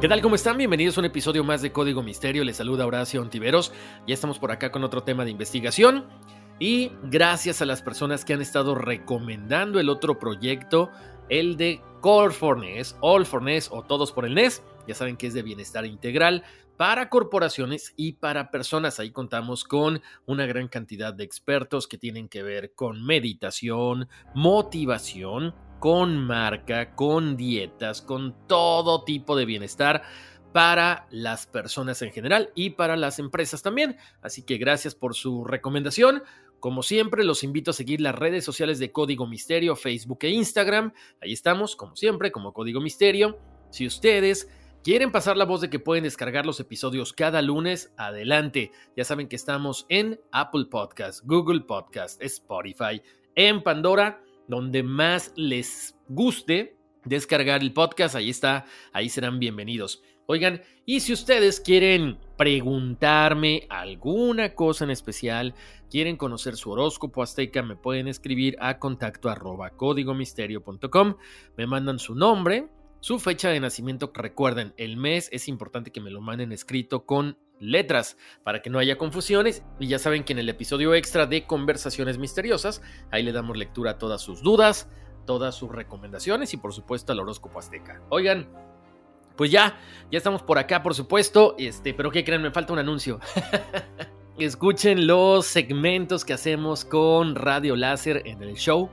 ¿Qué tal? ¿Cómo están? Bienvenidos a un episodio más de Código Misterio. Les saluda Horacio Ontiveros. Ya estamos por acá con otro tema de investigación. Y gracias a las personas que han estado recomendando el otro proyecto, el de Call for NES, All for NES o Todos por el NES. Ya saben que es de bienestar integral para corporaciones y para personas. Ahí contamos con una gran cantidad de expertos que tienen que ver con meditación, motivación, con marca, con dietas, con todo tipo de bienestar para las personas en general y para las empresas también. Así que gracias por su recomendación. Como siempre, los invito a seguir las redes sociales de Código Misterio, Facebook e Instagram. Ahí estamos, como siempre, como Código Misterio. Si ustedes quieren pasar la voz de que pueden descargar los episodios cada lunes, adelante. Ya saben que estamos en Apple Podcast, Google Podcast, Spotify, en Pandora donde más les guste descargar el podcast, ahí está, ahí serán bienvenidos. Oigan, y si ustedes quieren preguntarme alguna cosa en especial, quieren conocer su horóscopo azteca, me pueden escribir a contacto arroba códigomisterio.com, me mandan su nombre, su fecha de nacimiento, recuerden, el mes es importante que me lo manden escrito con letras para que no haya confusiones y ya saben que en el episodio extra de conversaciones misteriosas ahí le damos lectura a todas sus dudas, todas sus recomendaciones y por supuesto al horóscopo azteca. Oigan, pues ya, ya estamos por acá por supuesto, este, pero qué creen, me falta un anuncio. Escuchen los segmentos que hacemos con Radio Láser en el show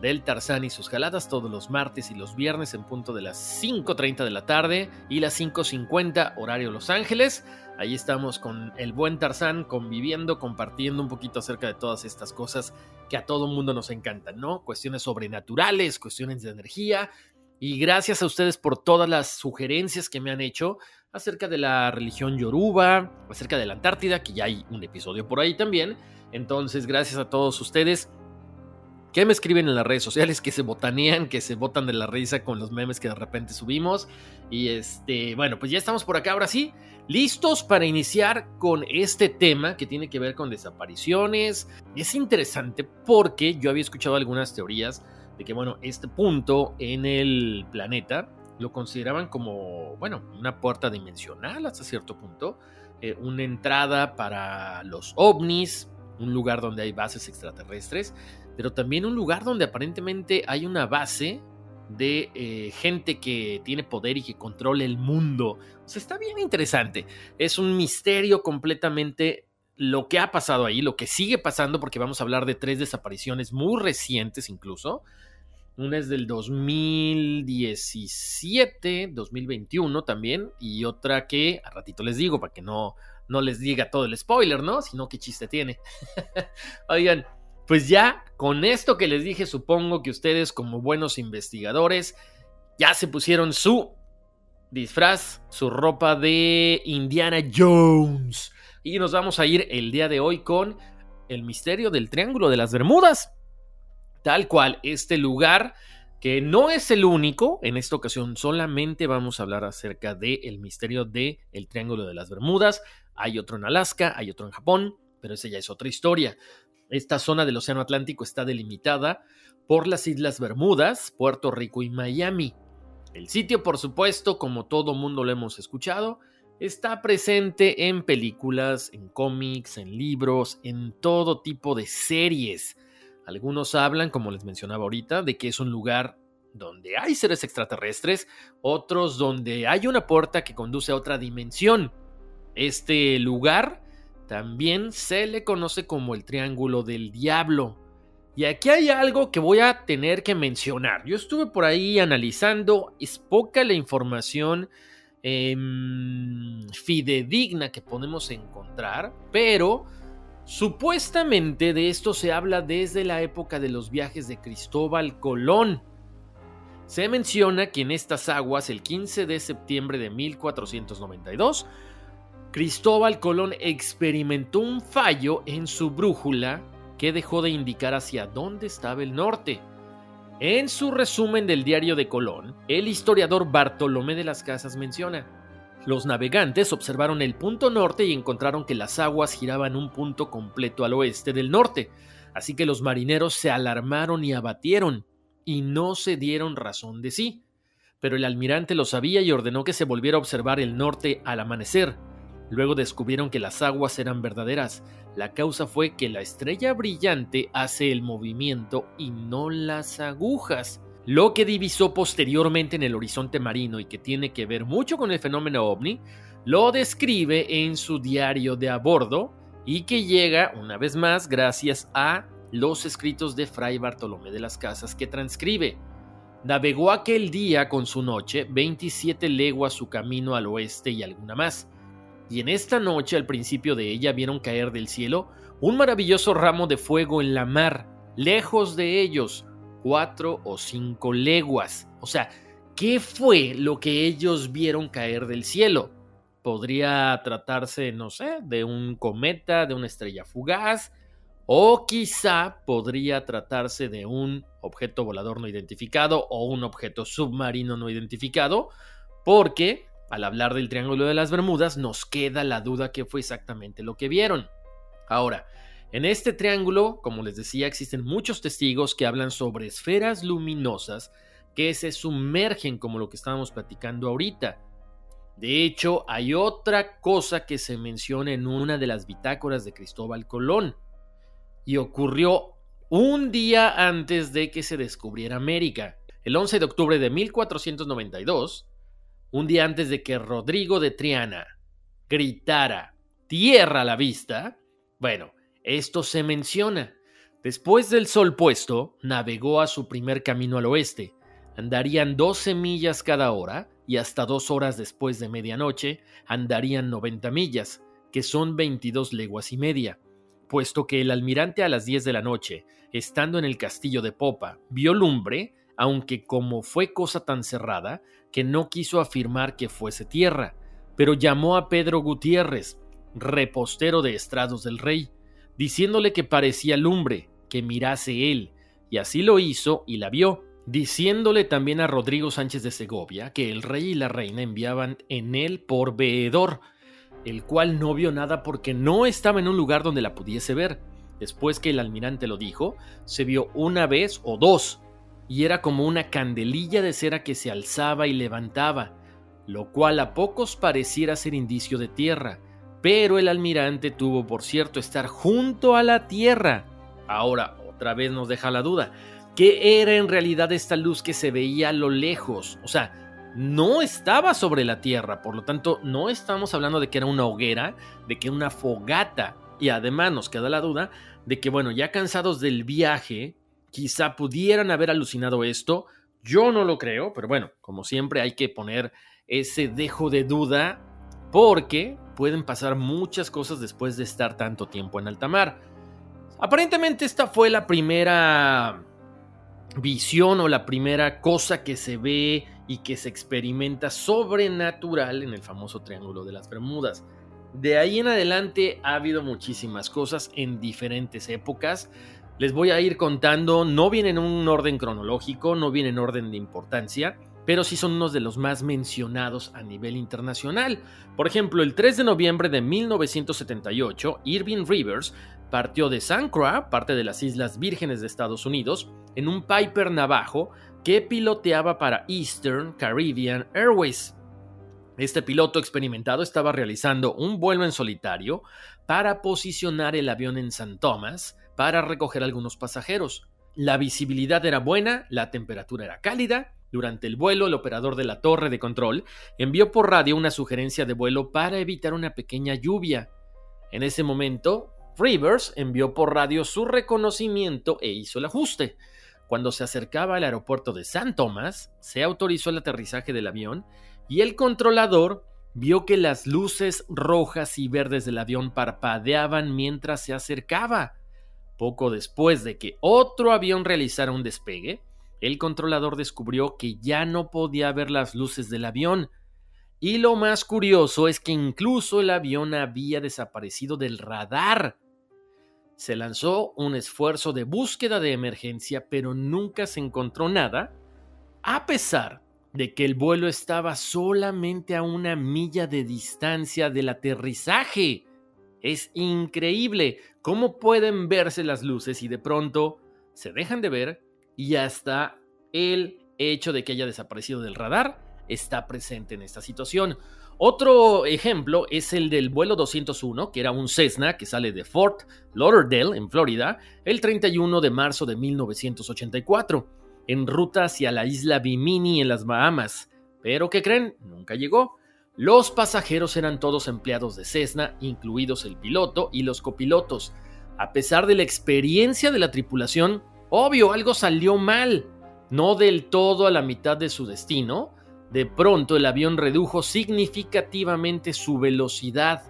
del Tarzán y sus jaladas todos los martes y los viernes en punto de las 5.30 de la tarde y las 5.50 horario Los Ángeles. Ahí estamos con el buen Tarzán conviviendo, compartiendo un poquito acerca de todas estas cosas que a todo mundo nos encantan, ¿no? Cuestiones sobrenaturales, cuestiones de energía. Y gracias a ustedes por todas las sugerencias que me han hecho acerca de la religión yoruba, acerca de la Antártida, que ya hay un episodio por ahí también. Entonces, gracias a todos ustedes que me escriben en las redes sociales, que se botanean, que se botan de la risa con los memes que de repente subimos. Y este, bueno, pues ya estamos por acá ahora sí, listos para iniciar con este tema que tiene que ver con desapariciones. Es interesante porque yo había escuchado algunas teorías de que, bueno, este punto en el planeta lo consideraban como, bueno, una puerta dimensional hasta cierto punto, eh, una entrada para los ovnis, un lugar donde hay bases extraterrestres pero también un lugar donde aparentemente hay una base de eh, gente que tiene poder y que controla el mundo. O está bien interesante. Es un misterio completamente lo que ha pasado ahí, lo que sigue pasando, porque vamos a hablar de tres desapariciones muy recientes incluso. Una es del 2017, 2021 también, y otra que a ratito les digo para que no, no les diga todo el spoiler, ¿no? Sino qué chiste tiene. Oigan, pues ya con esto que les dije, supongo que ustedes como buenos investigadores ya se pusieron su disfraz, su ropa de Indiana Jones. Y nos vamos a ir el día de hoy con el misterio del Triángulo de las Bermudas. Tal cual, este lugar que no es el único, en esta ocasión solamente vamos a hablar acerca del misterio del el Triángulo de las Bermudas. Hay otro en Alaska, hay otro en Japón, pero esa ya es otra historia. Esta zona del Océano Atlántico está delimitada por las Islas Bermudas, Puerto Rico y Miami. El sitio, por supuesto, como todo mundo lo hemos escuchado, está presente en películas, en cómics, en libros, en todo tipo de series. Algunos hablan, como les mencionaba ahorita, de que es un lugar donde hay seres extraterrestres, otros donde hay una puerta que conduce a otra dimensión. Este lugar también se le conoce como el Triángulo del Diablo. Y aquí hay algo que voy a tener que mencionar. Yo estuve por ahí analizando, es poca la información em, fidedigna que podemos encontrar, pero supuestamente de esto se habla desde la época de los viajes de Cristóbal Colón. Se menciona que en estas aguas, el 15 de septiembre de 1492, Cristóbal Colón experimentó un fallo en su brújula que dejó de indicar hacia dónde estaba el norte. En su resumen del diario de Colón, el historiador Bartolomé de las Casas menciona, los navegantes observaron el punto norte y encontraron que las aguas giraban un punto completo al oeste del norte, así que los marineros se alarmaron y abatieron, y no se dieron razón de sí. Pero el almirante lo sabía y ordenó que se volviera a observar el norte al amanecer. Luego descubrieron que las aguas eran verdaderas. La causa fue que la estrella brillante hace el movimiento y no las agujas. Lo que divisó posteriormente en el horizonte marino y que tiene que ver mucho con el fenómeno ovni, lo describe en su diario de a bordo y que llega, una vez más, gracias a los escritos de Fray Bartolomé de las Casas que transcribe. Navegó aquel día con su noche 27 leguas su camino al oeste y alguna más y en esta noche al principio de ella vieron caer del cielo un maravilloso ramo de fuego en la mar, lejos de ellos, cuatro o cinco leguas. O sea, ¿qué fue lo que ellos vieron caer del cielo? Podría tratarse, no sé, de un cometa, de una estrella fugaz, o quizá podría tratarse de un objeto volador no identificado o un objeto submarino no identificado, porque al hablar del Triángulo de las Bermudas nos queda la duda que fue exactamente lo que vieron. Ahora, en este triángulo, como les decía, existen muchos testigos que hablan sobre esferas luminosas que se sumergen como lo que estábamos platicando ahorita. De hecho, hay otra cosa que se menciona en una de las bitácoras de Cristóbal Colón y ocurrió un día antes de que se descubriera América. El 11 de octubre de 1492, un día antes de que Rodrigo de Triana gritara tierra a la vista, bueno, esto se menciona. Después del sol puesto, navegó a su primer camino al oeste. Andarían 12 millas cada hora y hasta dos horas después de medianoche andarían 90 millas, que son 22 leguas y media, puesto que el almirante a las 10 de la noche, estando en el castillo de popa, vio lumbre, aunque como fue cosa tan cerrada, que no quiso afirmar que fuese tierra, pero llamó a Pedro Gutiérrez, repostero de estrados del rey, diciéndole que parecía lumbre, que mirase él, y así lo hizo y la vio, diciéndole también a Rodrigo Sánchez de Segovia que el rey y la reina enviaban en él por veedor, el cual no vio nada porque no estaba en un lugar donde la pudiese ver. Después que el almirante lo dijo, se vio una vez o dos, y era como una candelilla de cera que se alzaba y levantaba, lo cual a pocos pareciera ser indicio de tierra, pero el almirante tuvo por cierto estar junto a la tierra. Ahora, otra vez nos deja la duda, ¿qué era en realidad esta luz que se veía a lo lejos? O sea, no estaba sobre la tierra, por lo tanto, no estamos hablando de que era una hoguera, de que era una fogata. Y además nos queda la duda de que, bueno, ya cansados del viaje, quizá pudieran haber alucinado esto. Yo no lo creo, pero bueno, como siempre hay que poner ese dejo de duda porque pueden pasar muchas cosas después de estar tanto tiempo en alta mar. Aparentemente esta fue la primera visión o la primera cosa que se ve y que se experimenta sobrenatural en el famoso Triángulo de las Bermudas. De ahí en adelante ha habido muchísimas cosas en diferentes épocas Les voy a ir contando, no vienen en un orden cronológico, no vienen en orden de importancia, pero sí son unos de los más mencionados a nivel internacional. Por ejemplo, el 3 de noviembre de 1978, Irving Rivers partió de San Croix, parte de las Islas Vírgenes de Estados Unidos, en un Piper Navajo que piloteaba para Eastern Caribbean Airways. Este piloto experimentado estaba realizando un vuelo en solitario para posicionar el avión en San Tomás para recoger algunos pasajeros. La visibilidad era buena, la temperatura era cálida. Durante el vuelo, el operador de la torre de control envió por radio una sugerencia de vuelo para evitar una pequeña lluvia. En ese momento, Rivers envió por radio su reconocimiento e hizo el ajuste. Cuando se acercaba al aeropuerto de San Tomás, se autorizó el aterrizaje del avión y el controlador vio que las luces rojas y verdes del avión parpadeaban mientras se acercaba. Poco después de que otro avión realizara un despegue, el controlador descubrió que ya no podía ver las luces del avión. Y lo más curioso es que incluso el avión había desaparecido del radar. Se lanzó un esfuerzo de búsqueda de emergencia, pero nunca se encontró nada, a pesar de que el vuelo estaba solamente a una milla de distancia del aterrizaje. Es increíble cómo pueden verse las luces y de pronto se dejan de ver y hasta el hecho de que haya desaparecido del radar está presente en esta situación. Otro ejemplo es el del vuelo 201, que era un Cessna que sale de Fort Lauderdale, en Florida, el 31 de marzo de 1984 en ruta hacia la isla Bimini en las Bahamas. Pero ¿qué creen? Nunca llegó. Los pasajeros eran todos empleados de Cessna, incluidos el piloto y los copilotos. A pesar de la experiencia de la tripulación, obvio, algo salió mal. No del todo a la mitad de su destino. De pronto el avión redujo significativamente su velocidad.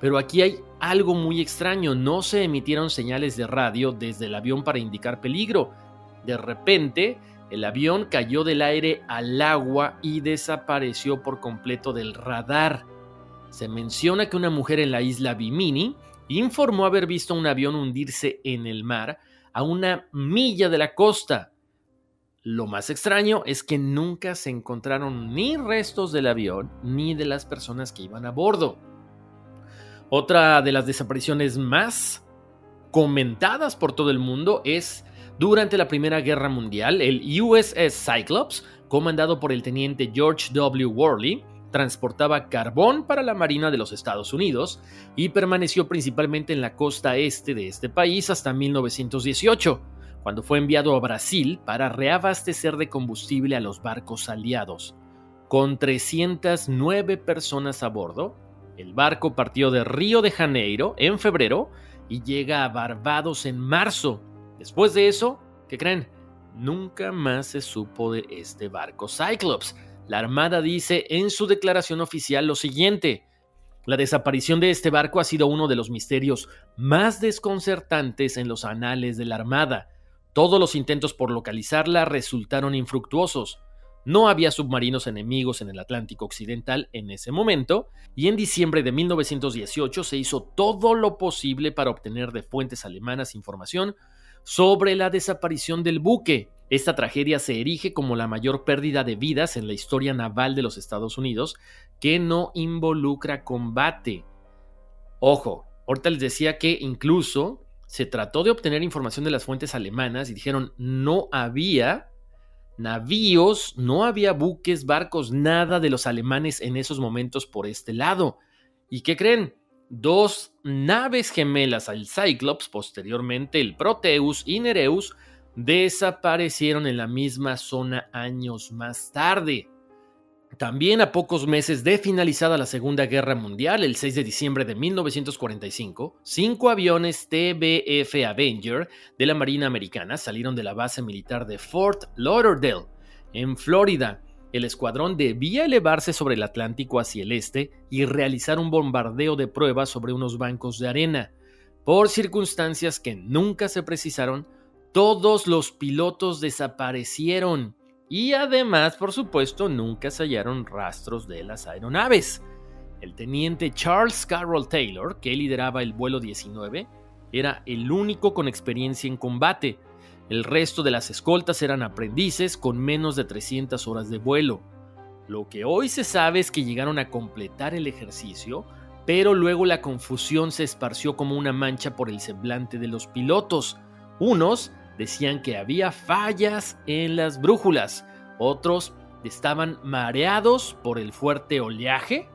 Pero aquí hay algo muy extraño, no se emitieron señales de radio desde el avión para indicar peligro. De repente, el avión cayó del aire al agua y desapareció por completo del radar. Se menciona que una mujer en la isla Bimini informó haber visto un avión hundirse en el mar a una milla de la costa. Lo más extraño es que nunca se encontraron ni restos del avión ni de las personas que iban a bordo. Otra de las desapariciones más comentadas por todo el mundo es durante la Primera Guerra Mundial, el USS Cyclops, comandado por el teniente George W. Worley, transportaba carbón para la Marina de los Estados Unidos y permaneció principalmente en la costa este de este país hasta 1918, cuando fue enviado a Brasil para reabastecer de combustible a los barcos aliados. Con 309 personas a bordo, el barco partió de Río de Janeiro en febrero y llega a Barbados en marzo, Después de eso, ¿qué creen? Nunca más se supo de este barco Cyclops. La Armada dice en su declaración oficial lo siguiente. La desaparición de este barco ha sido uno de los misterios más desconcertantes en los anales de la Armada. Todos los intentos por localizarla resultaron infructuosos. No había submarinos enemigos en el Atlántico Occidental en ese momento, y en diciembre de 1918 se hizo todo lo posible para obtener de fuentes alemanas información sobre la desaparición del buque. Esta tragedia se erige como la mayor pérdida de vidas en la historia naval de los Estados Unidos que no involucra combate. Ojo, ahorita les decía que incluso se trató de obtener información de las fuentes alemanas y dijeron no había navíos, no había buques, barcos, nada de los alemanes en esos momentos por este lado. ¿Y qué creen? Dos naves gemelas al Cyclops, posteriormente el Proteus y Nereus, desaparecieron en la misma zona años más tarde. También a pocos meses de finalizada la Segunda Guerra Mundial, el 6 de diciembre de 1945, cinco aviones TBF Avenger de la Marina Americana salieron de la base militar de Fort Lauderdale, en Florida, el escuadrón debía elevarse sobre el Atlántico hacia el este y realizar un bombardeo de pruebas sobre unos bancos de arena. Por circunstancias que nunca se precisaron, todos los pilotos desaparecieron y además, por supuesto, nunca se hallaron rastros de las aeronaves. El teniente Charles Carroll Taylor, que lideraba el vuelo 19, era el único con experiencia en combate. El resto de las escoltas eran aprendices con menos de 300 horas de vuelo. Lo que hoy se sabe es que llegaron a completar el ejercicio, pero luego la confusión se esparció como una mancha por el semblante de los pilotos. Unos decían que había fallas en las brújulas, otros estaban mareados por el fuerte oleaje,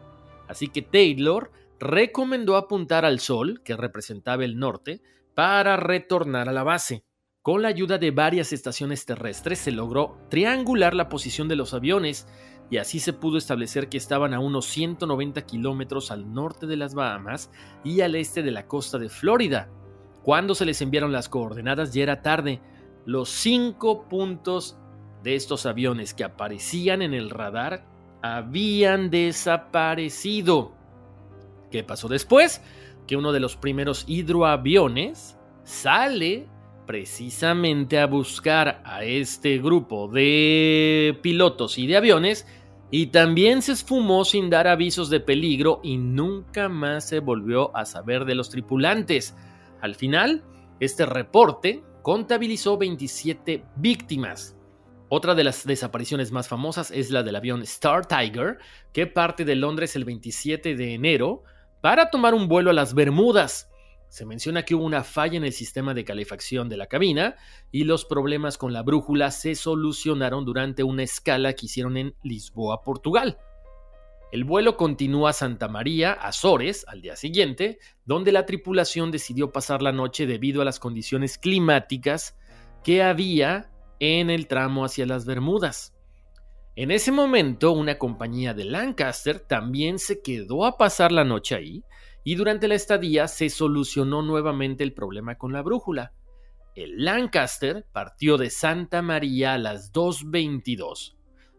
así que Taylor recomendó apuntar al sol, que representaba el norte, para retornar a la base. Con la ayuda de varias estaciones terrestres se logró triangular la posición de los aviones y así se pudo establecer que estaban a unos 190 kilómetros al norte de las Bahamas y al este de la costa de Florida. Cuando se les enviaron las coordenadas ya era tarde. Los cinco puntos de estos aviones que aparecían en el radar habían desaparecido. ¿Qué pasó después? Que uno de los primeros hidroaviones sale precisamente a buscar a este grupo de pilotos y de aviones y también se esfumó sin dar avisos de peligro y nunca más se volvió a saber de los tripulantes. Al final, este reporte contabilizó 27 víctimas. Otra de las desapariciones más famosas es la del avión Star Tiger, que parte de Londres el 27 de enero para tomar un vuelo a las Bermudas. Se menciona que hubo una falla en el sistema de calefacción de la cabina y los problemas con la brújula se solucionaron durante una escala que hicieron en Lisboa, Portugal. El vuelo continuó a Santa María, Azores, al día siguiente, donde la tripulación decidió pasar la noche debido a las condiciones climáticas que había en el tramo hacia las Bermudas. En ese momento, una compañía de Lancaster también se quedó a pasar la noche ahí y durante la estadía se solucionó nuevamente el problema con la brújula. El Lancaster partió de Santa María a las 2.22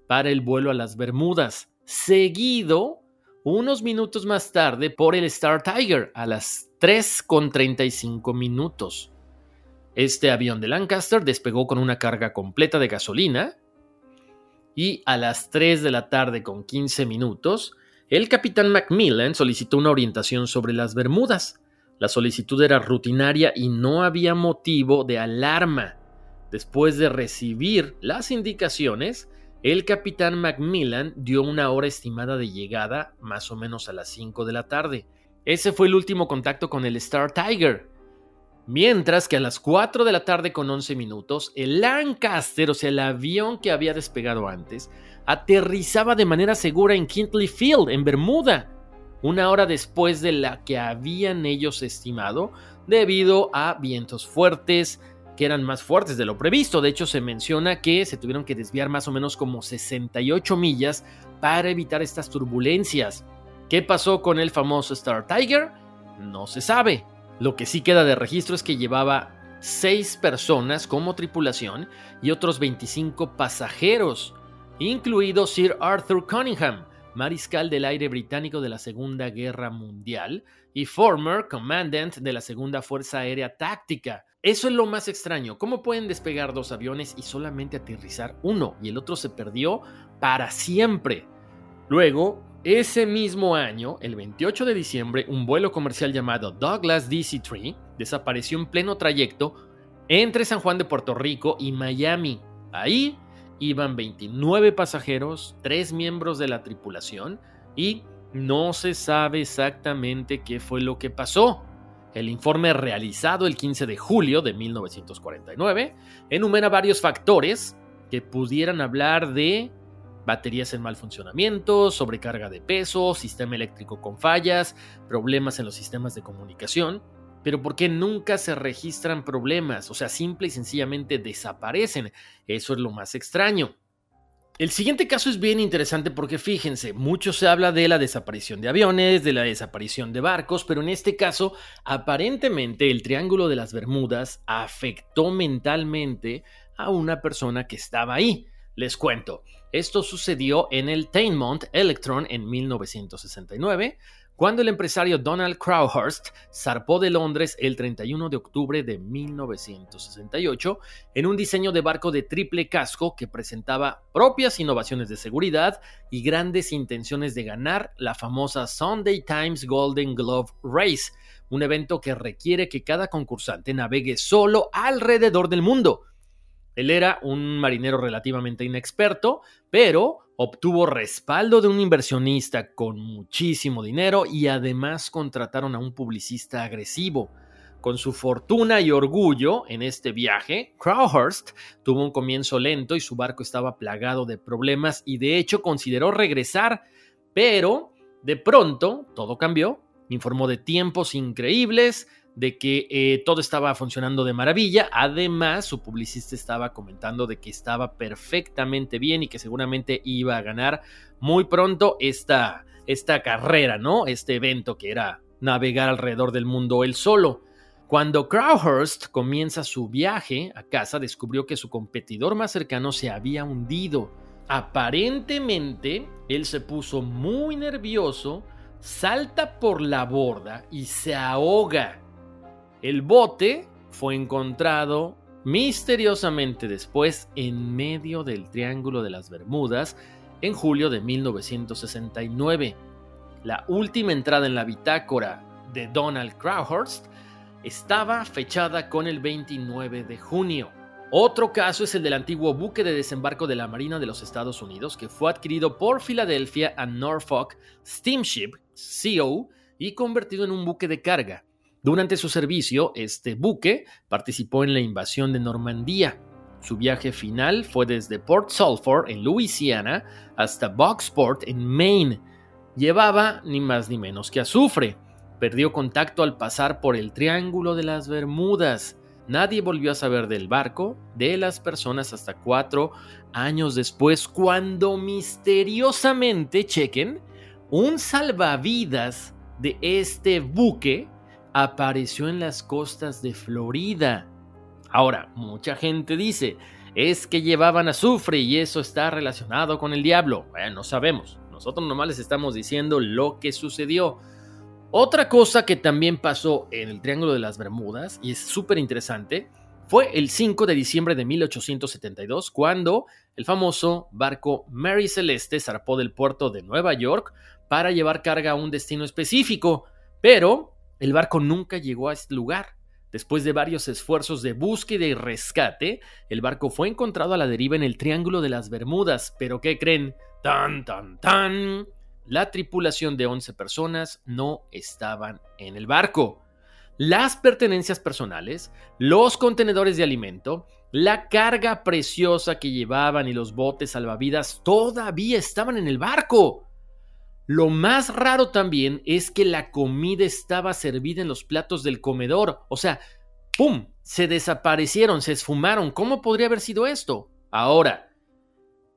para el vuelo a las Bermudas, seguido unos minutos más tarde por el Star Tiger a las 3.35 minutos. Este avión de Lancaster despegó con una carga completa de gasolina y a las 3 de la tarde con 15 minutos el capitán Macmillan solicitó una orientación sobre las Bermudas. La solicitud era rutinaria y no había motivo de alarma. Después de recibir las indicaciones, el capitán Macmillan dio una hora estimada de llegada, más o menos a las 5 de la tarde. Ese fue el último contacto con el Star Tiger. Mientras que a las 4 de la tarde con 11 minutos, el Lancaster, o sea, el avión que había despegado antes, aterrizaba de manera segura en Kintley Field, en Bermuda, una hora después de la que habían ellos estimado, debido a vientos fuertes que eran más fuertes de lo previsto. De hecho, se menciona que se tuvieron que desviar más o menos como 68 millas para evitar estas turbulencias. ¿Qué pasó con el famoso Star Tiger? No se sabe. Lo que sí queda de registro es que llevaba 6 personas como tripulación y otros 25 pasajeros incluido Sir Arthur Cunningham, mariscal del aire británico de la Segunda Guerra Mundial y former commandant de la Segunda Fuerza Aérea Táctica. Eso es lo más extraño, ¿cómo pueden despegar dos aviones y solamente aterrizar uno y el otro se perdió para siempre? Luego, ese mismo año, el 28 de diciembre, un vuelo comercial llamado Douglas DC-3 desapareció en pleno trayecto entre San Juan de Puerto Rico y Miami. Ahí Iban 29 pasajeros, 3 miembros de la tripulación y no se sabe exactamente qué fue lo que pasó. El informe realizado el 15 de julio de 1949 enumera varios factores que pudieran hablar de baterías en mal funcionamiento, sobrecarga de peso, sistema eléctrico con fallas, problemas en los sistemas de comunicación, pero ¿por qué nunca se registran problemas? O sea, simple y sencillamente desaparecen. Eso es lo más extraño. El siguiente caso es bien interesante porque fíjense, mucho se habla de la desaparición de aviones, de la desaparición de barcos, pero en este caso, aparentemente el Triángulo de las Bermudas afectó mentalmente a una persona que estaba ahí. Les cuento, esto sucedió en el Tainmont Electron en 1969, cuando el empresario Donald Crowhurst zarpó de Londres el 31 de octubre de 1968 en un diseño de barco de triple casco que presentaba propias innovaciones de seguridad y grandes intenciones de ganar la famosa Sunday Times Golden Glove Race, un evento que requiere que cada concursante navegue solo alrededor del mundo. Él era un marinero relativamente inexperto, pero obtuvo respaldo de un inversionista con muchísimo dinero y además contrataron a un publicista agresivo. Con su fortuna y orgullo en este viaje, Crowhurst tuvo un comienzo lento y su barco estaba plagado de problemas y de hecho consideró regresar, pero de pronto todo cambió, informó de tiempos increíbles, de que eh, todo estaba funcionando de maravilla. Además, su publicista estaba comentando de que estaba perfectamente bien y que seguramente iba a ganar muy pronto esta, esta carrera, ¿no? Este evento que era navegar alrededor del mundo él solo. Cuando Crowhurst comienza su viaje a casa, descubrió que su competidor más cercano se había hundido. Aparentemente, él se puso muy nervioso, salta por la borda y se ahoga. El bote fue encontrado misteriosamente después en medio del Triángulo de las Bermudas en julio de 1969. La última entrada en la bitácora de Donald Crowhurst estaba fechada con el 29 de junio. Otro caso es el del antiguo buque de desembarco de la Marina de los Estados Unidos que fue adquirido por Philadelphia and Norfolk Steamship CO y convertido en un buque de carga. Durante su servicio, este buque participó en la invasión de Normandía. Su viaje final fue desde Port Sulphur, en Louisiana, hasta Boxport, en Maine. Llevaba ni más ni menos que azufre. Perdió contacto al pasar por el Triángulo de las Bermudas. Nadie volvió a saber del barco, de las personas hasta cuatro años después, cuando misteriosamente, chequen, un salvavidas de este buque apareció en las costas de Florida. Ahora, mucha gente dice, es que llevaban azufre y eso está relacionado con el diablo. Bueno, no sabemos. Nosotros nomás les estamos diciendo lo que sucedió. Otra cosa que también pasó en el Triángulo de las Bermudas, y es súper interesante, fue el 5 de diciembre de 1872, cuando el famoso barco Mary Celeste zarpó del puerto de Nueva York para llevar carga a un destino específico, pero el barco nunca llegó a este lugar. Después de varios esfuerzos de búsqueda y rescate, el barco fue encontrado a la deriva en el Triángulo de las Bermudas. Pero ¿qué creen? ¡Tan, tan, tan! La tripulación de 11 personas no estaban en el barco. Las pertenencias personales, los contenedores de alimento, la carga preciosa que llevaban y los botes salvavidas todavía estaban en el barco. Lo más raro también es que la comida estaba servida en los platos del comedor. O sea, ¡pum! Se desaparecieron, se esfumaron. ¿Cómo podría haber sido esto? Ahora,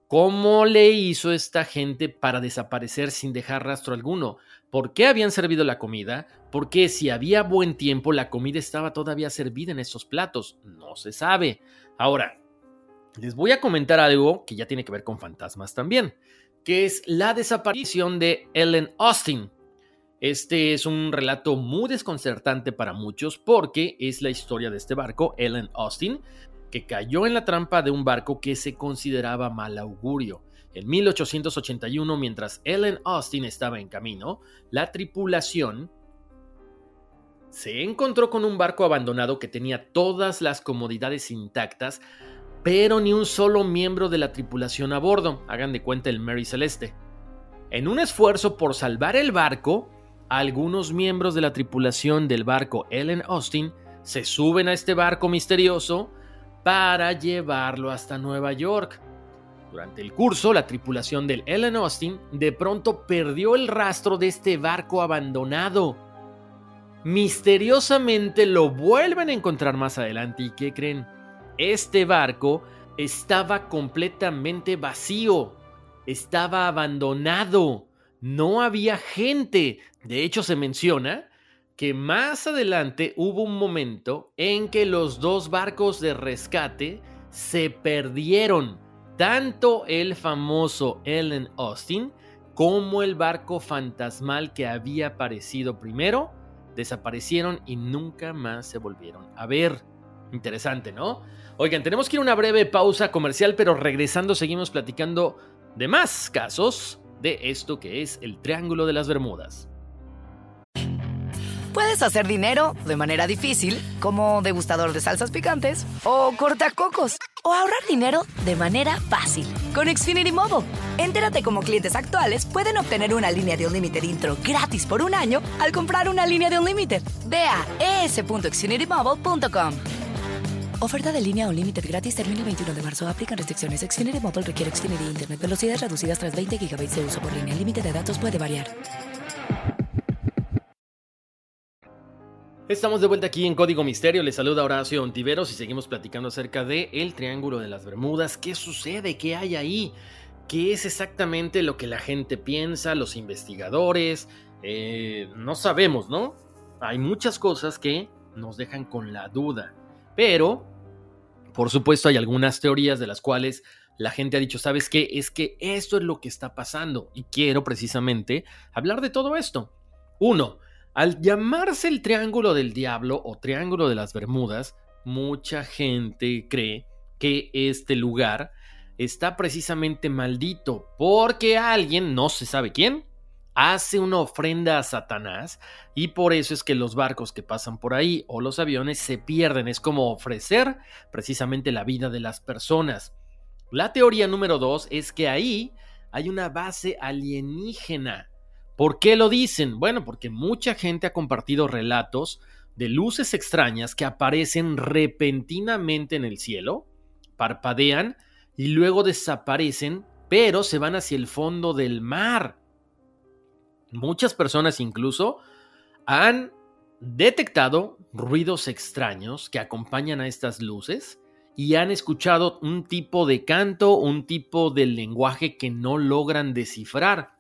¿cómo le hizo esta gente para desaparecer sin dejar rastro alguno? ¿Por qué habían servido la comida? ¿Por qué si había buen tiempo la comida estaba todavía servida en esos platos? No se sabe. Ahora, les voy a comentar algo que ya tiene que ver con fantasmas también que es la desaparición de Ellen Austin. Este es un relato muy desconcertante para muchos porque es la historia de este barco, Ellen Austin, que cayó en la trampa de un barco que se consideraba mal augurio. En 1881, mientras Ellen Austin estaba en camino, la tripulación se encontró con un barco abandonado que tenía todas las comodidades intactas, pero ni un solo miembro de la tripulación a bordo, hagan de cuenta el Mary Celeste. En un esfuerzo por salvar el barco, algunos miembros de la tripulación del barco Ellen Austin se suben a este barco misterioso para llevarlo hasta Nueva York. Durante el curso, la tripulación del Ellen Austin de pronto perdió el rastro de este barco abandonado. Misteriosamente lo vuelven a encontrar más adelante y ¿qué creen? Este barco estaba completamente vacío, estaba abandonado, no había gente. De hecho, se menciona que más adelante hubo un momento en que los dos barcos de rescate se perdieron, tanto el famoso Ellen Austin cómo el barco fantasmal que había aparecido primero desaparecieron y nunca más se volvieron a ver. Interesante, ¿no? Oigan, tenemos que ir a una breve pausa comercial, pero regresando seguimos platicando de más casos de esto que es el Triángulo de las Bermudas. Puedes hacer dinero de manera difícil, como degustador de salsas picantes, o cortacocos, o ahorrar dinero de manera fácil con Xfinity Mobile. Entérate cómo clientes actuales pueden obtener una línea de un límite intro gratis por un año al comprar una línea de un límite. Ve a es.xfinitymobile.com. Oferta de línea o límite gratis termina el 21 de marzo. Aplican restricciones. Xfinity Mobile requiere Xfinity Internet. Velocidades reducidas tras 20 GB de uso por línea. El límite de datos puede variar. Estamos de vuelta aquí en Código Misterio. Les saluda Horacio Ontiveros y seguimos platicando acerca de el Triángulo de las Bermudas. ¿Qué sucede? ¿Qué hay ahí? ¿Qué es exactamente lo que la gente piensa, los investigadores? Eh, no sabemos, ¿no? Hay muchas cosas que nos dejan con la duda. Pero, por supuesto, hay algunas teorías de las cuales la gente ha dicho, ¿sabes qué? Es que esto es lo que está pasando. Y quiero precisamente hablar de todo esto. Uno, al llamarse el Triángulo del Diablo o Triángulo de las Bermudas, mucha gente cree que este lugar está precisamente maldito porque alguien, no se sabe quién, hace una ofrenda a Satanás y por eso es que los barcos que pasan por ahí o los aviones se pierden. Es como ofrecer precisamente la vida de las personas. La teoría número dos es que ahí hay una base alienígena ¿Por qué lo dicen? Bueno, porque mucha gente ha compartido relatos de luces extrañas que aparecen repentinamente en el cielo, parpadean y luego desaparecen, pero se van hacia el fondo del mar. Muchas personas incluso han detectado ruidos extraños que acompañan a estas luces y han escuchado un tipo de canto, un tipo de lenguaje que no logran descifrar.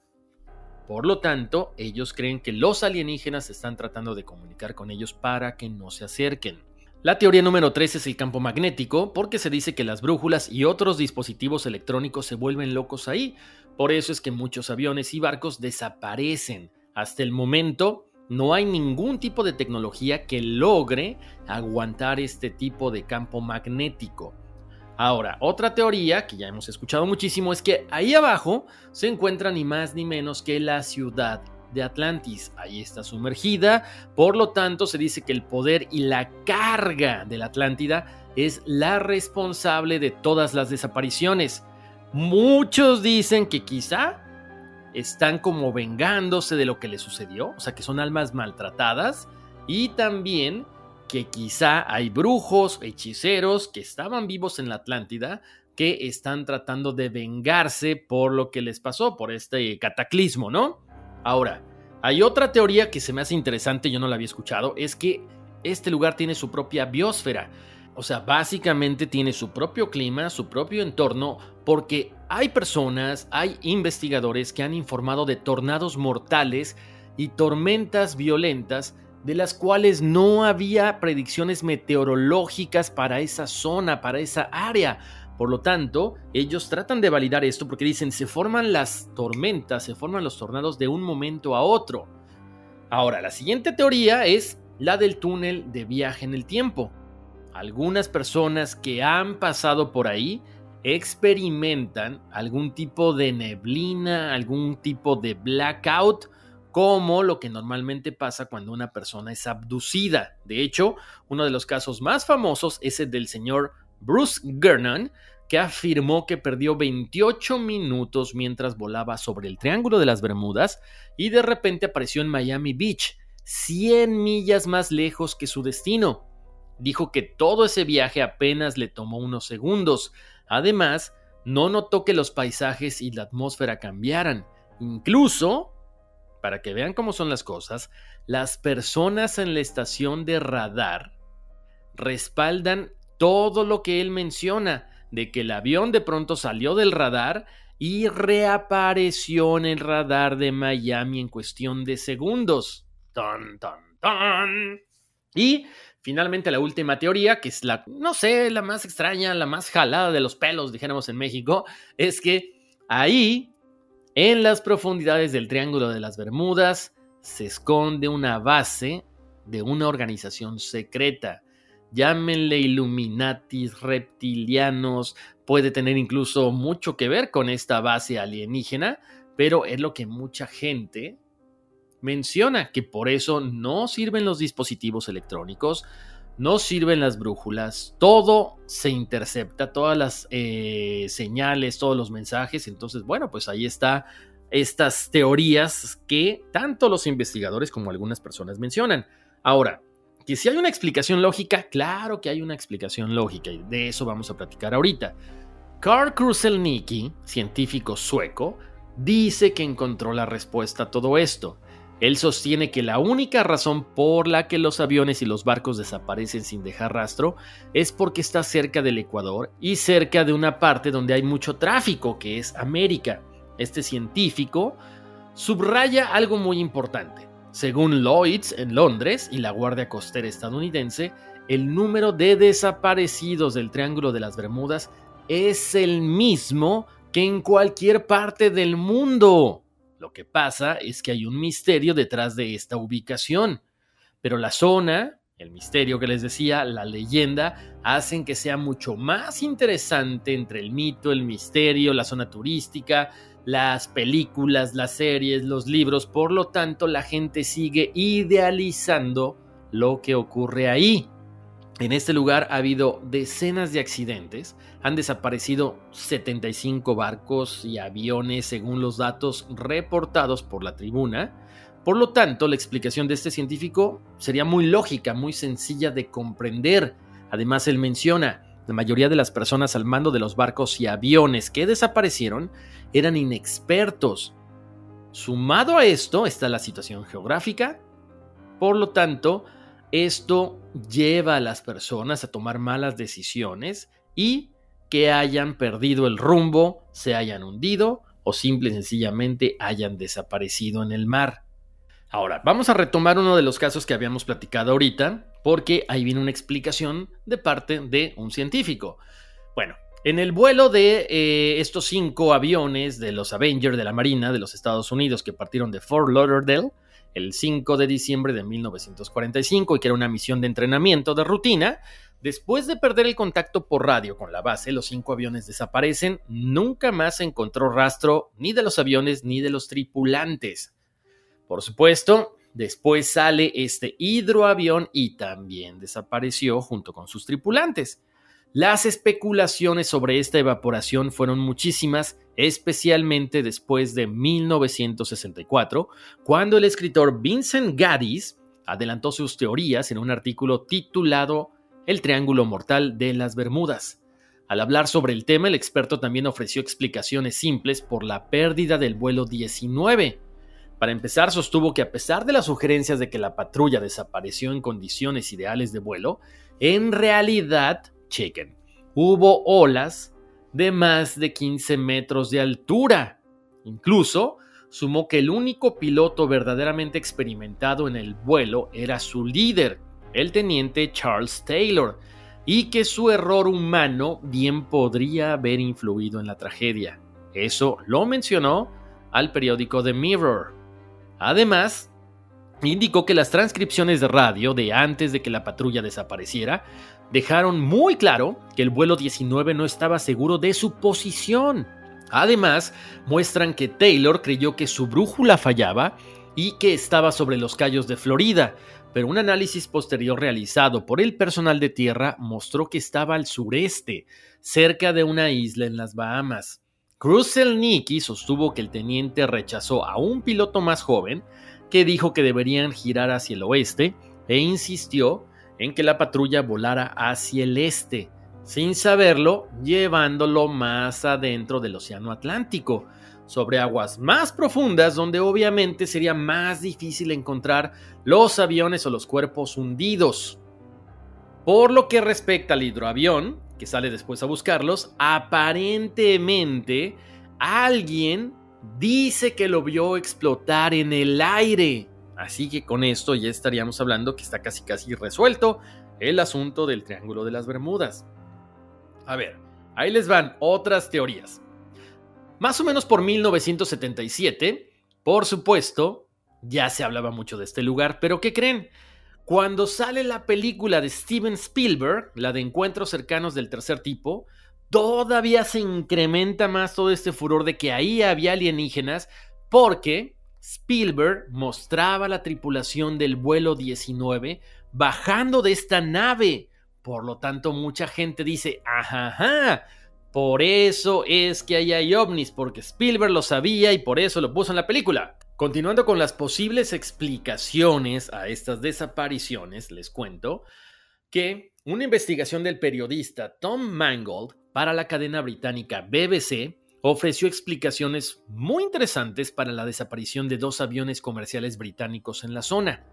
Por lo tanto, ellos creen que los alienígenas están tratando de comunicar con ellos para que no se acerquen. La teoría número 3 es el campo magnético, porque se dice que las brújulas y otros dispositivos electrónicos se vuelven locos ahí. Por eso es que muchos aviones y barcos desaparecen. Hasta el momento, no hay ningún tipo de tecnología que logre aguantar este tipo de campo magnético. Ahora, otra teoría que ya hemos escuchado muchísimo es que ahí abajo se encuentra ni más ni menos que la ciudad de Atlantis. Ahí está sumergida, por lo tanto se dice que el poder y la carga de la Atlántida es la responsable de todas las desapariciones. Muchos dicen que quizá están como vengándose de lo que les sucedió, o sea que son almas maltratadas y también que quizá hay brujos, hechiceros que estaban vivos en la Atlántida que están tratando de vengarse por lo que les pasó, por este cataclismo, ¿no? Ahora, hay otra teoría que se me hace interesante, yo no la había escuchado, es que este lugar tiene su propia biosfera. O sea, básicamente tiene su propio clima, su propio entorno, porque hay personas, hay investigadores que han informado de tornados mortales y tormentas violentas de las cuales no había predicciones meteorológicas para esa zona, para esa área. Por lo tanto, ellos tratan de validar esto porque dicen, se forman las tormentas, se forman los tornados de un momento a otro. Ahora, la siguiente teoría es la del túnel de viaje en el tiempo. Algunas personas que han pasado por ahí experimentan algún tipo de neblina, algún tipo de blackout como lo que normalmente pasa cuando una persona es abducida. De hecho, uno de los casos más famosos es el del señor Bruce Gernon, que afirmó que perdió 28 minutos mientras volaba sobre el Triángulo de las Bermudas y de repente apareció en Miami Beach, 100 millas más lejos que su destino. Dijo que todo ese viaje apenas le tomó unos segundos. Además, no notó que los paisajes y la atmósfera cambiaran. Incluso para que vean cómo son las cosas, las personas en la estación de radar respaldan todo lo que él menciona, de que el avión de pronto salió del radar y reapareció en el radar de Miami en cuestión de segundos. ¡Tan, tan, tan! Y finalmente la última teoría, que es la, no sé, la más extraña, la más jalada de los pelos, dijéramos en México, es que ahí En las profundidades del Triángulo de las Bermudas se esconde una base de una organización secreta. Llámenle Illuminatis, reptilianos, puede tener incluso mucho que ver con esta base alienígena, pero es lo que mucha gente menciona, que por eso no sirven los dispositivos electrónicos, no sirven las brújulas, todo se intercepta, todas las eh, señales, todos los mensajes. Entonces, bueno, pues ahí está estas teorías que tanto los investigadores como algunas personas mencionan. Ahora, que si hay una explicación lógica, claro que hay una explicación lógica y de eso vamos a platicar ahorita. Karl Kruselnicki, científico sueco, dice que encontró la respuesta a todo esto. Él sostiene que la única razón por la que los aviones y los barcos desaparecen sin dejar rastro es porque está cerca del Ecuador y cerca de una parte donde hay mucho tráfico, que es América. Este científico subraya algo muy importante. Según Lloyds en Londres y la Guardia Costera estadounidense, el número de desaparecidos del Triángulo de las Bermudas es el mismo que en cualquier parte del mundo. Lo que pasa es que hay un misterio detrás de esta ubicación, pero la zona, el misterio que les decía, la leyenda, hacen que sea mucho más interesante entre el mito, el misterio, la zona turística, las películas, las series, los libros, por lo tanto la gente sigue idealizando lo que ocurre ahí. En este lugar ha habido decenas de accidentes, han desaparecido 75 barcos y aviones según los datos reportados por la tribuna. Por lo tanto, la explicación de este científico sería muy lógica, muy sencilla de comprender. Además, él menciona, la mayoría de las personas al mando de los barcos y aviones que desaparecieron eran inexpertos. Sumado a esto está la situación geográfica. Por lo tanto, esto lleva a las personas a tomar malas decisiones y que hayan perdido el rumbo, se hayan hundido o simple y sencillamente hayan desaparecido en el mar. Ahora, vamos a retomar uno de los casos que habíamos platicado ahorita, porque ahí viene una explicación de parte de un científico. Bueno, en el vuelo de eh, estos cinco aviones de los Avengers de la Marina de los Estados Unidos que partieron de Fort Lauderdale, el 5 de diciembre de 1945 y que era una misión de entrenamiento de rutina, después de perder el contacto por radio con la base, los cinco aviones desaparecen, nunca más se encontró rastro ni de los aviones ni de los tripulantes. Por supuesto, después sale este hidroavión y también desapareció junto con sus tripulantes. Las especulaciones sobre esta evaporación fueron muchísimas, especialmente después de 1964, cuando el escritor Vincent Gaddis adelantó sus teorías en un artículo titulado El Triángulo Mortal de las Bermudas. Al hablar sobre el tema, el experto también ofreció explicaciones simples por la pérdida del vuelo 19. Para empezar, sostuvo que a pesar de las sugerencias de que la patrulla desapareció en condiciones ideales de vuelo, en realidad chequen, hubo olas de más de 15 metros de altura. Incluso sumó que el único piloto verdaderamente experimentado en el vuelo era su líder, el teniente Charles Taylor, y que su error humano bien podría haber influido en la tragedia. Eso lo mencionó al periódico The Mirror. Además, indicó que las transcripciones de radio de antes de que la patrulla desapareciera dejaron muy claro que el vuelo 19 no estaba seguro de su posición. Además, muestran que Taylor creyó que su brújula fallaba y que estaba sobre los cayos de Florida, pero un análisis posterior realizado por el personal de tierra mostró que estaba al sureste, cerca de una isla en las Bahamas. Kruselnicki sostuvo que el teniente rechazó a un piloto más joven que dijo que deberían girar hacia el oeste e insistió en que la patrulla volara hacia el este, sin saberlo, llevándolo más adentro del Océano Atlántico, sobre aguas más profundas donde obviamente sería más difícil encontrar los aviones o los cuerpos hundidos. Por lo que respecta al hidroavión, que sale después a buscarlos, aparentemente alguien dice que lo vio explotar en el aire. Así que con esto ya estaríamos hablando que está casi casi resuelto el asunto del Triángulo de las Bermudas. A ver, ahí les van otras teorías. Más o menos por 1977, por supuesto, ya se hablaba mucho de este lugar, pero ¿qué creen? Cuando sale la película de Steven Spielberg, la de Encuentros cercanos del tercer tipo, todavía se incrementa más todo este furor de que ahí había alienígenas porque Spielberg mostraba la tripulación del vuelo 19 bajando de esta nave. Por lo tanto, mucha gente dice, ajá, por eso es que ahí hay ovnis, porque Spielberg lo sabía y por eso lo puso en la película. Continuando con las posibles explicaciones a estas desapariciones, les cuento que una investigación del periodista Tom Mangold para la cadena británica BBC ofreció explicaciones muy interesantes para la desaparición de dos aviones comerciales británicos en la zona.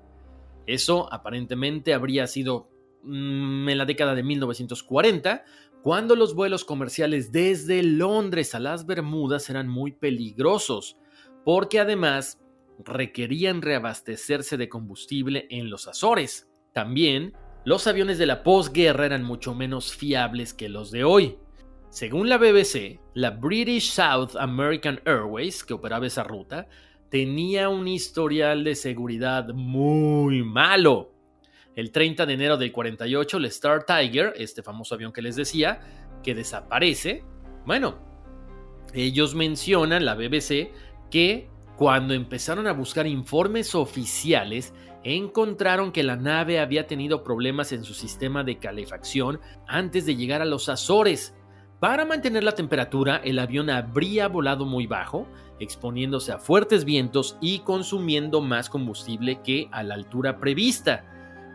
Eso aparentemente habría sido mm, en la década de 1940, cuando los vuelos comerciales desde Londres a las Bermudas eran muy peligrosos porque además requerían reabastecerse de combustible en los Azores. También, los aviones de la posguerra eran mucho menos fiables que los de hoy. Según la BBC, la British South American Airways, que operaba esa ruta, tenía un historial de seguridad muy malo. El 30 de enero del 48, el Star Tiger, este famoso avión que les decía, que desaparece, bueno, ellos mencionan, la BBC, que cuando empezaron a buscar informes oficiales, encontraron que la nave había tenido problemas en su sistema de calefacción antes de llegar a los Azores. Para mantener la temperatura, el avión habría volado muy bajo, exponiéndose a fuertes vientos y consumiendo más combustible que a la altura prevista.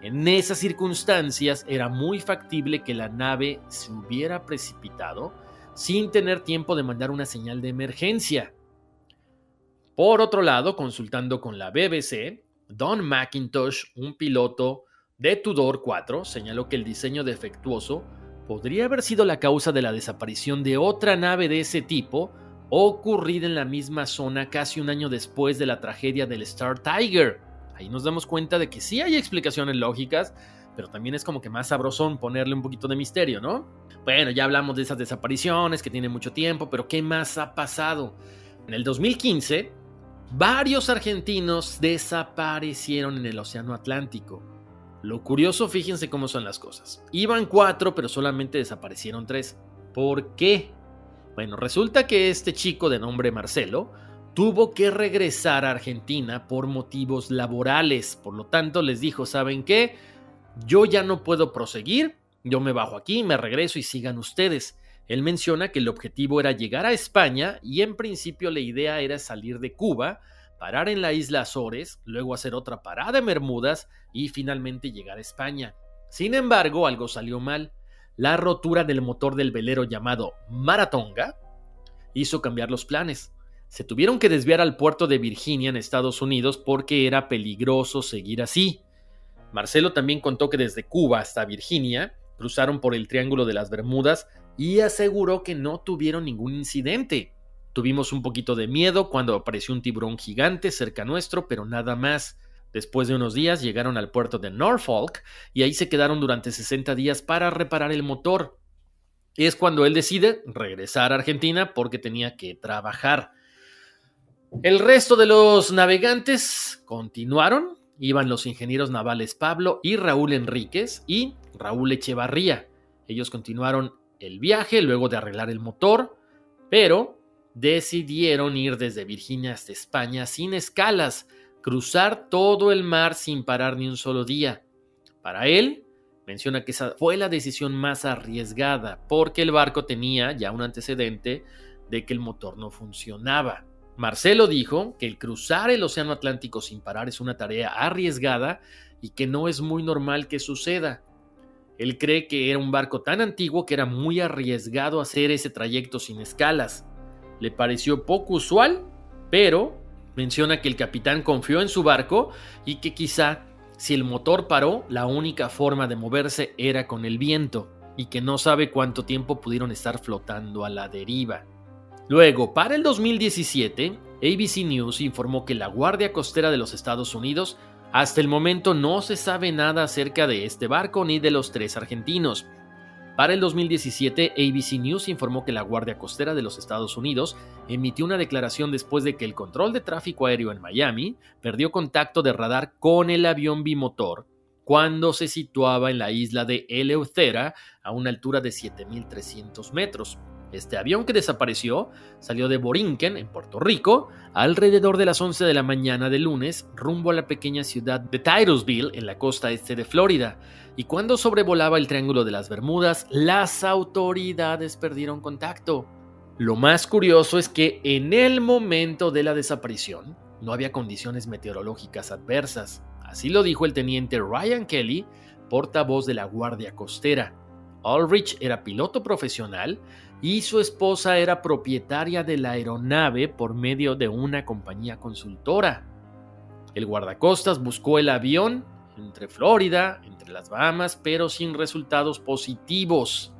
En esas circunstancias era muy factible que la nave se hubiera precipitado sin tener tiempo de mandar una señal de emergencia. Por otro lado, consultando con la BBC, Don McIntosh, un piloto de Tudor 4, señaló que el diseño defectuoso podría haber sido la causa de la desaparición de otra nave de ese tipo ocurrida en la misma zona casi un año después de la tragedia del Star Tiger. Ahí nos damos cuenta de que sí hay explicaciones lógicas, pero también es como que más sabrosón ponerle un poquito de misterio, ¿no? Bueno, ya hablamos de esas desapariciones que tienen mucho tiempo, pero ¿qué más ha pasado? En el 2015, varios argentinos desaparecieron en el Océano Atlántico. Lo curioso, fíjense cómo son las cosas. Iban cuatro, pero solamente desaparecieron tres. ¿Por qué? Bueno, resulta que este chico de nombre Marcelo tuvo que regresar a Argentina por motivos laborales. Por lo tanto, les dijo, ¿saben qué? Yo ya no puedo proseguir, yo me bajo aquí, me regreso y sigan ustedes. Él menciona que el objetivo era llegar a España y en principio la idea era salir de Cuba, parar en la isla Azores, luego hacer otra parada en Bermudas y finalmente llegar a España. Sin embargo, algo salió mal. La rotura del motor del velero llamado Maratonga hizo cambiar los planes. Se tuvieron que desviar al puerto de Virginia en Estados Unidos porque era peligroso seguir así. Marcelo también contó que desde Cuba hasta Virginia cruzaron por el Triángulo de las Bermudas y aseguró que no tuvieron ningún incidente. Tuvimos un poquito de miedo cuando apareció un tiburón gigante cerca nuestro, pero nada más. Después de unos días llegaron al puerto de Norfolk y ahí se quedaron durante 60 días para reparar el motor. Es cuando él decide regresar a Argentina porque tenía que trabajar. El resto de los navegantes continuaron. Iban los ingenieros navales Pablo y Raúl Enríquez y Raúl Echevarría. Ellos continuaron el viaje luego de arreglar el motor, pero decidieron ir desde Virginia hasta España sin escalas, cruzar todo el mar sin parar ni un solo día. Para él, menciona que esa fue la decisión más arriesgada, porque el barco tenía ya un antecedente de que el motor no funcionaba. Marcelo dijo que el cruzar el Océano Atlántico sin parar es una tarea arriesgada y que no es muy normal que suceda. Él cree que era un barco tan antiguo que era muy arriesgado hacer ese trayecto sin escalas. Le pareció poco usual, pero menciona que el capitán confió en su barco y que quizá si el motor paró, la única forma de moverse era con el viento, y que no sabe cuánto tiempo pudieron estar flotando a la deriva. Luego, para el 2017, ABC News informó que la Guardia Costera de los Estados Unidos hasta el momento no se sabe nada acerca de este barco ni de los tres argentinos. Para el 2017, ABC News informó que la Guardia Costera de los Estados Unidos emitió una declaración después de que el control de tráfico aéreo en Miami perdió contacto de radar con el avión bimotor cuando se situaba en la isla de Eleuthera a una altura de 7.300 metros. Este avión que desapareció salió de Borinquen, en Puerto Rico, alrededor de las 11 de la mañana de lunes, rumbo a la pequeña ciudad de Titusville, en la costa este de Florida. Y cuando sobrevolaba el Triángulo de las Bermudas, las autoridades perdieron contacto. Lo más curioso es que en el momento de la desaparición no había condiciones meteorológicas adversas. Así lo dijo el teniente Ryan Kelly, portavoz de la Guardia Costera. Ulrich era piloto profesional y su esposa era propietaria de la aeronave por medio de una compañía consultora. El guardacostas buscó el avión entre Florida, entre las Bahamas, pero sin resultados positivos.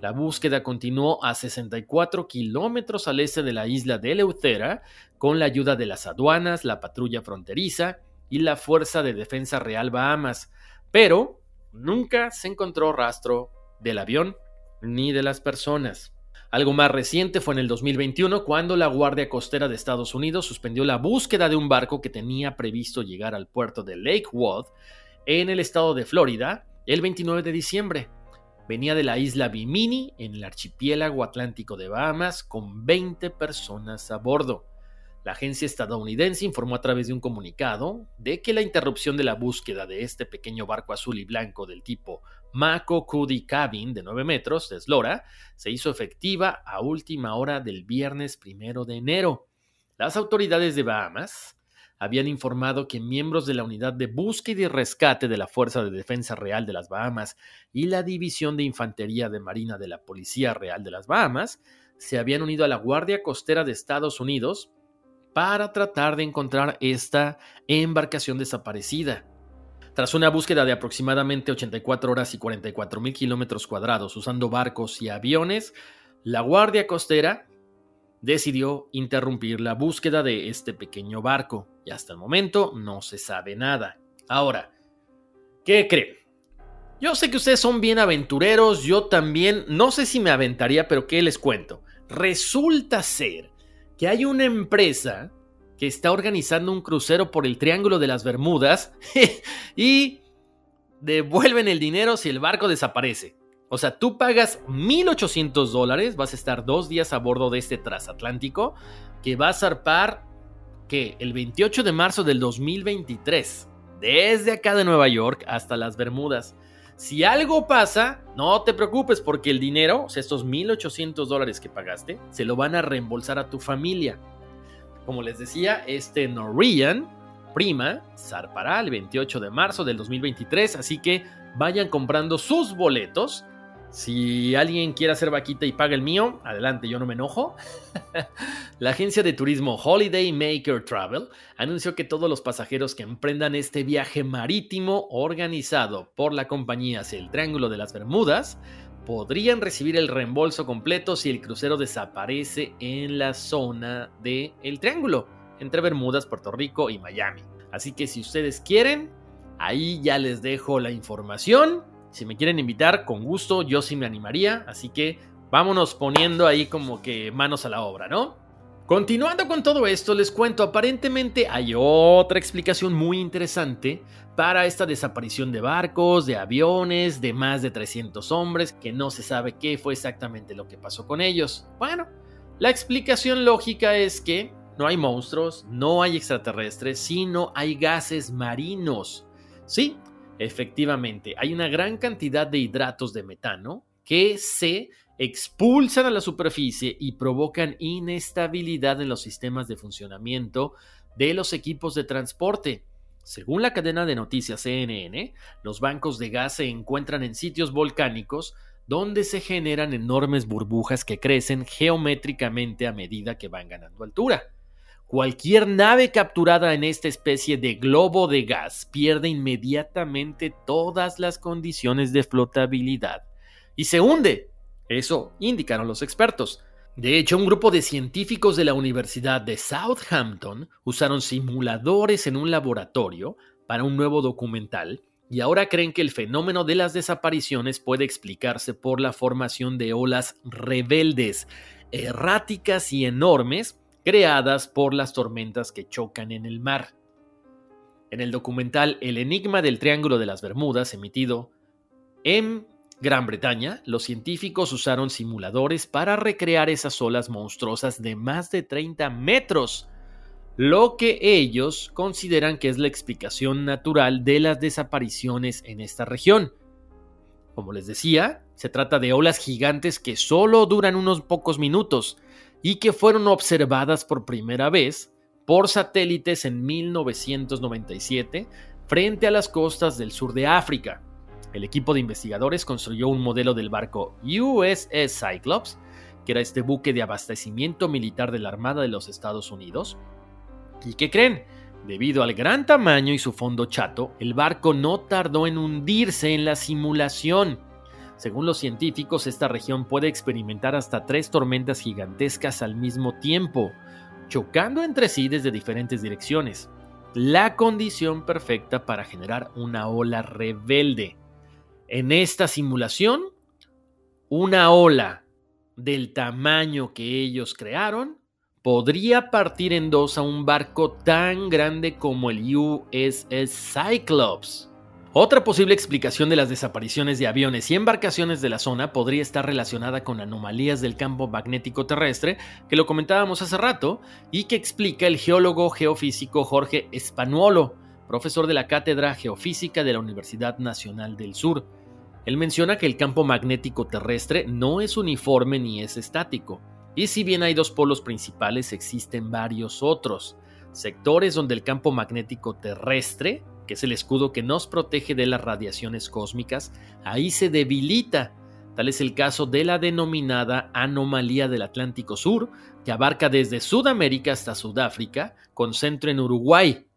La búsqueda continuó a 64 kilómetros al este de la isla de Eleuthera con la ayuda de las aduanas, la patrulla fronteriza y la Fuerza de Defensa Real Bahamas, pero nunca se encontró rastro del avión ni de las personas. Algo más reciente fue en el 2021 cuando la Guardia Costera de Estados Unidos suspendió la búsqueda de un barco que tenía previsto llegar al puerto de Lake Worth en el estado de Florida el 29 de diciembre. Venía de la isla Bimini en el archipiélago atlántico de Bahamas con 20 personas a bordo. La agencia estadounidense informó a través de un comunicado de que la interrupción de la búsqueda de este pequeño barco azul y blanco del tipo Mako Kudi Cabin de 9 metros de eslora se hizo efectiva a última hora del viernes primero de enero. Las autoridades de Bahamas habían informado que miembros de la Unidad de Búsqueda y Rescate de la Fuerza de Defensa Real de las Bahamas y la División de Infantería de Marina de la Policía Real de las Bahamas se habían unido a la Guardia Costera de Estados Unidos para tratar de encontrar esta embarcación desaparecida. Tras una búsqueda de aproximadamente 84 horas y 44 mil kilómetros cuadrados usando barcos y aviones, la Guardia Costera decidió interrumpir la búsqueda de este pequeño barco y hasta el momento no se sabe nada. Ahora, ¿qué creen? Yo sé que ustedes son bien aventureros, yo también, no sé si me aventaría, pero ¿qué les cuento? Resulta ser que hay una empresa que está organizando un crucero por el Triángulo de las Bermudas y devuelven el dinero si el barco desaparece. O sea, tú pagas 1.800 dólares, vas a estar dos días a bordo de este transatlántico que va a zarpar, que El 28 de marzo del 2023, desde acá de Nueva York hasta las Bermudas. Si algo pasa, no te preocupes porque el dinero, o sea, estos 1.800 dólares que pagaste, se lo van a reembolsar a tu familia. Como les decía, este Norwegian Prima zarpará el 28 de marzo del 2023, así que vayan comprando sus boletos si alguien quiere hacer vaquita y paga el mío, adelante, yo no me enojo. la agencia de turismo Holiday Maker Travel anunció que todos los pasajeros que emprendan este viaje marítimo organizado por la compañía hacia el Triángulo de las Bermudas podrían recibir el reembolso completo si el crucero desaparece en la zona del el Triángulo, entre Bermudas, Puerto Rico y Miami. Así que si ustedes quieren, ahí ya les dejo la información si me quieren invitar, con gusto, yo sí me animaría. Así que vámonos poniendo ahí como que manos a la obra, ¿no? Continuando con todo esto, les cuento, aparentemente hay otra explicación muy interesante para esta desaparición de barcos, de aviones, de más de 300 hombres, que no se sabe qué fue exactamente lo que pasó con ellos. Bueno, la explicación lógica es que no hay monstruos, no hay extraterrestres, sino hay gases marinos. Sí, Efectivamente, hay una gran cantidad de hidratos de metano que se expulsan a la superficie y provocan inestabilidad en los sistemas de funcionamiento de los equipos de transporte. Según la cadena de noticias CNN, los bancos de gas se encuentran en sitios volcánicos donde se generan enormes burbujas que crecen geométricamente a medida que van ganando altura. Cualquier nave capturada en esta especie de globo de gas pierde inmediatamente todas las condiciones de flotabilidad y se hunde. Eso indicaron los expertos. De hecho, un grupo de científicos de la Universidad de Southampton usaron simuladores en un laboratorio para un nuevo documental y ahora creen que el fenómeno de las desapariciones puede explicarse por la formación de olas rebeldes, erráticas y enormes creadas por las tormentas que chocan en el mar. En el documental El Enigma del Triángulo de las Bermudas, emitido en Gran Bretaña, los científicos usaron simuladores para recrear esas olas monstruosas de más de 30 metros, lo que ellos consideran que es la explicación natural de las desapariciones en esta región. Como les decía, se trata de olas gigantes que solo duran unos pocos minutos y que fueron observadas por primera vez por satélites en 1997 frente a las costas del sur de África. El equipo de investigadores construyó un modelo del barco USS Cyclops, que era este buque de abastecimiento militar de la Armada de los Estados Unidos. ¿Y qué creen? Debido al gran tamaño y su fondo chato, el barco no tardó en hundirse en la simulación. Según los científicos, esta región puede experimentar hasta tres tormentas gigantescas al mismo tiempo, chocando entre sí desde diferentes direcciones. La condición perfecta para generar una ola rebelde. En esta simulación, una ola del tamaño que ellos crearon podría partir en dos a un barco tan grande como el USS Cyclops. Otra posible explicación de las desapariciones de aviones y embarcaciones de la zona podría estar relacionada con anomalías del campo magnético terrestre, que lo comentábamos hace rato, y que explica el geólogo geofísico Jorge Espanuolo, profesor de la Cátedra Geofísica de la Universidad Nacional del Sur. Él menciona que el campo magnético terrestre no es uniforme ni es estático, y si bien hay dos polos principales, existen varios otros, sectores donde el campo magnético terrestre que es el escudo que nos protege de las radiaciones cósmicas, ahí se debilita. Tal es el caso de la denominada anomalía del Atlántico Sur, que abarca desde Sudamérica hasta Sudáfrica, con centro en Uruguay.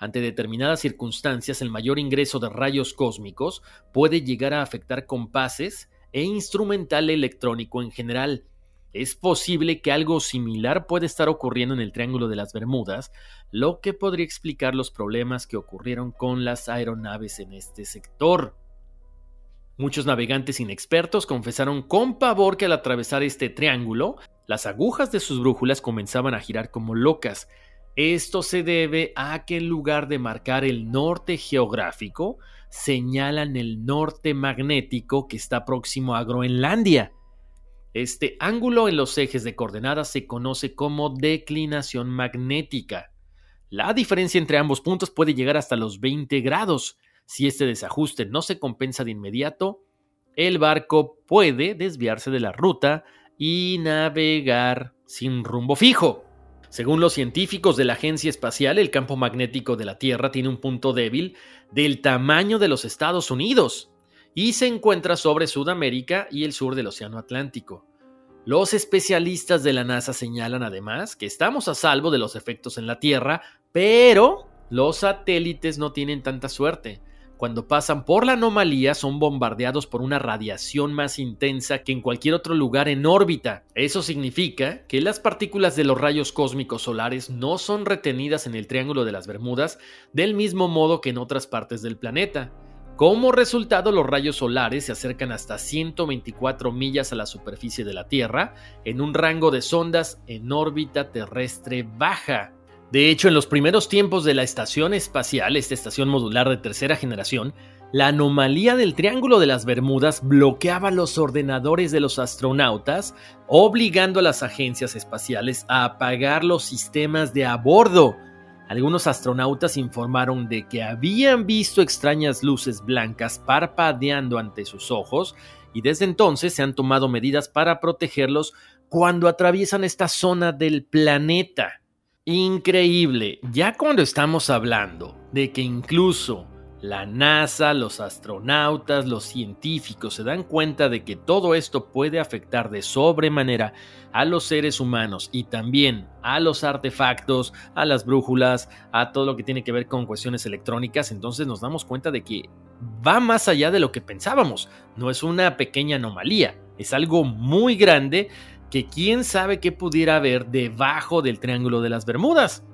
Ante determinadas circunstancias, el mayor ingreso de rayos cósmicos puede llegar a afectar compases e instrumental electrónico en general, es posible que algo similar pueda estar ocurriendo en el Triángulo de las Bermudas, lo que podría explicar los problemas que ocurrieron con las aeronaves en este sector. Muchos navegantes inexpertos confesaron con pavor que al atravesar este triángulo, las agujas de sus brújulas comenzaban a girar como locas. Esto se debe a que en lugar de marcar el norte geográfico, señalan el norte magnético que está próximo a Groenlandia. Este ángulo en los ejes de coordenadas se conoce como declinación magnética. La diferencia entre ambos puntos puede llegar hasta los 20 grados. Si este desajuste no se compensa de inmediato, el barco puede desviarse de la ruta y navegar sin rumbo fijo. Según los científicos de la Agencia Espacial, el campo magnético de la Tierra tiene un punto débil del tamaño de los Estados Unidos y se encuentra sobre Sudamérica y el sur del Océano Atlántico. Los especialistas de la NASA señalan además que estamos a salvo de los efectos en la Tierra, pero los satélites no tienen tanta suerte. Cuando pasan por la anomalía son bombardeados por una radiación más intensa que en cualquier otro lugar en órbita. Eso significa que las partículas de los rayos cósmicos solares no son retenidas en el Triángulo de las Bermudas del mismo modo que en otras partes del planeta. Como resultado, los rayos solares se acercan hasta 124 millas a la superficie de la Tierra en un rango de sondas en órbita terrestre baja. De hecho, en los primeros tiempos de la estación espacial, esta estación modular de tercera generación, la anomalía del Triángulo de las Bermudas bloqueaba los ordenadores de los astronautas, obligando a las agencias espaciales a apagar los sistemas de a bordo algunos astronautas informaron de que habían visto extrañas luces blancas parpadeando ante sus ojos y desde entonces se han tomado medidas para protegerlos cuando atraviesan esta zona del planeta. Increíble, ya cuando estamos hablando de que incluso la NASA, los astronautas, los científicos se dan cuenta de que todo esto puede afectar de sobremanera a los seres humanos y también a los artefactos, a las brújulas, a todo lo que tiene que ver con cuestiones electrónicas, entonces nos damos cuenta de que va más allá de lo que pensábamos. No es una pequeña anomalía, es algo muy grande que quién sabe qué pudiera haber debajo del Triángulo de las Bermudas.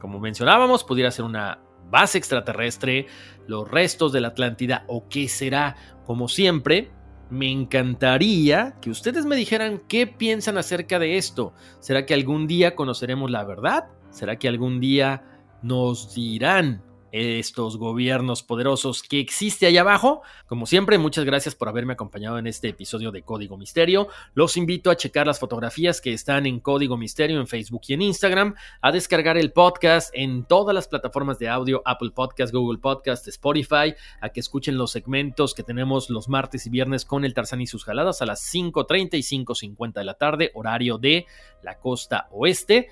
Como mencionábamos, pudiera ser una base extraterrestre, los restos de la Atlántida o qué será. Como siempre, me encantaría que ustedes me dijeran qué piensan acerca de esto. ¿Será que algún día conoceremos la verdad? ¿Será que algún día nos dirán estos gobiernos poderosos que existe allá abajo. Como siempre, muchas gracias por haberme acompañado en este episodio de Código Misterio. Los invito a checar las fotografías que están en Código Misterio en Facebook y en Instagram, a descargar el podcast en todas las plataformas de audio, Apple Podcast, Google Podcast, Spotify, a que escuchen los segmentos que tenemos los martes y viernes con el Tarzán y sus jaladas a las 5.30 y 5.50 de la tarde, horario de la costa oeste.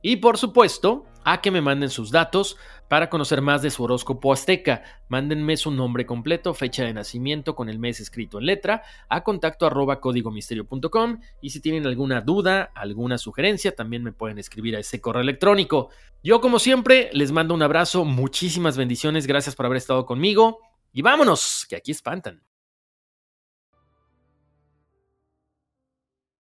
Y por supuesto, a que me manden sus datos para conocer más de su horóscopo azteca. Mándenme su nombre completo, fecha de nacimiento con el mes escrito en letra a contacto arroba códigomisterio.com y si tienen alguna duda, alguna sugerencia, también me pueden escribir a ese correo electrónico. Yo como siempre les mando un abrazo, muchísimas bendiciones, gracias por haber estado conmigo y vámonos, que aquí espantan.